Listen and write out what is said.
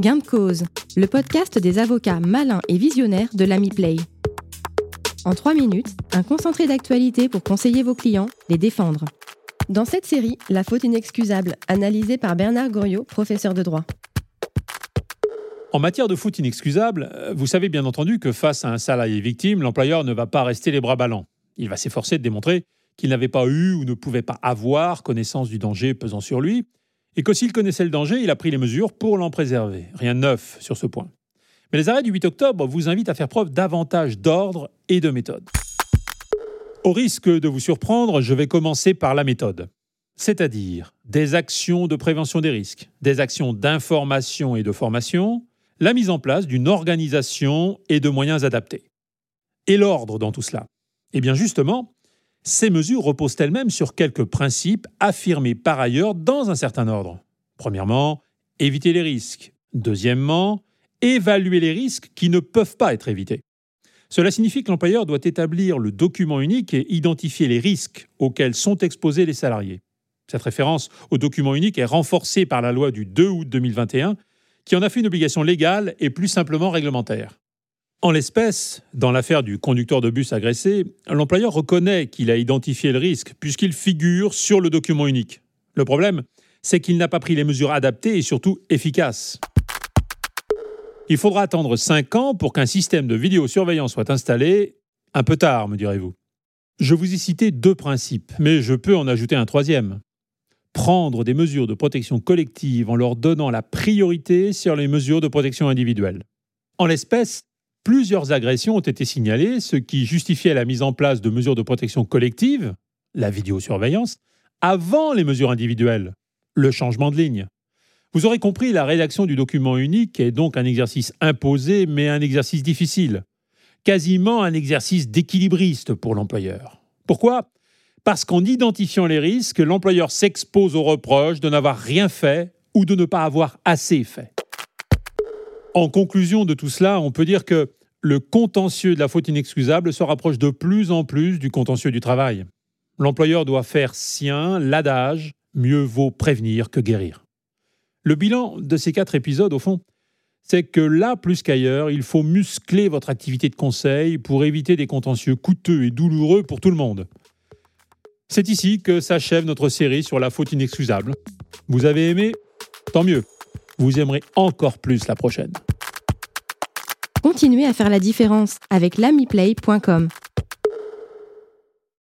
Gain de cause, le podcast des avocats malins et visionnaires de l'Ami Play. En trois minutes, un concentré d'actualité pour conseiller vos clients, les défendre. Dans cette série, La faute inexcusable, analysée par Bernard Goriot, professeur de droit. En matière de faute inexcusable, euh, vous savez bien entendu que face à un salarié victime, l'employeur ne va pas rester les bras ballants. Il va s'efforcer de démontrer qu'il n'avait pas eu ou ne pouvait pas avoir connaissance du danger pesant sur lui, et que s'il connaissait le danger, il a pris les mesures pour l'en préserver. Rien de neuf sur ce point. Mais les arrêts du 8 octobre vous invitent à faire preuve davantage d'ordre et de méthode. Au risque de vous surprendre, je vais commencer par la méthode, c'est-à-dire des actions de prévention des risques, des actions d'information et de formation, la mise en place d'une organisation et de moyens adaptés. Et l'ordre dans tout cela? Eh bien justement, ces mesures reposent elles-mêmes sur quelques principes affirmés par ailleurs dans un certain ordre. Premièrement, éviter les risques. Deuxièmement, évaluer les risques qui ne peuvent pas être évités. Cela signifie que l'employeur doit établir le document unique et identifier les risques auxquels sont exposés les salariés. Cette référence au document unique est renforcée par la loi du 2 août 2021 qui en a fait une obligation légale et plus simplement réglementaire. En l'espèce, dans l'affaire du conducteur de bus agressé, l'employeur reconnaît qu'il a identifié le risque puisqu'il figure sur le document unique. Le problème, c'est qu'il n'a pas pris les mesures adaptées et surtout efficaces. Il faudra attendre 5 ans pour qu'un système de vidéosurveillance soit installé. Un peu tard, me direz-vous. Je vous ai cité deux principes, mais je peux en ajouter un troisième. Prendre des mesures de protection collective en leur donnant la priorité sur les mesures de protection individuelle. En l'espèce, plusieurs agressions ont été signalées, ce qui justifiait la mise en place de mesures de protection collective, la vidéosurveillance, avant les mesures individuelles, le changement de ligne. Vous aurez compris, la rédaction du document unique est donc un exercice imposé, mais un exercice difficile. Quasiment un exercice d'équilibriste pour l'employeur. Pourquoi? Parce qu'en identifiant les risques, l'employeur s'expose au reproche de n'avoir rien fait ou de ne pas avoir assez fait. En conclusion de tout cela, on peut dire que le contentieux de la faute inexcusable se rapproche de plus en plus du contentieux du travail. L'employeur doit faire sien l'adage mieux vaut prévenir que guérir. Le bilan de ces quatre épisodes, au fond, c'est que là, plus qu'ailleurs, il faut muscler votre activité de conseil pour éviter des contentieux coûteux et douloureux pour tout le monde. C'est ici que s'achève notre série sur la faute inexcusable. Vous avez aimé? Tant mieux vous aimerez encore plus la prochaine. Continuez à faire la différence avec l'amiplay.com.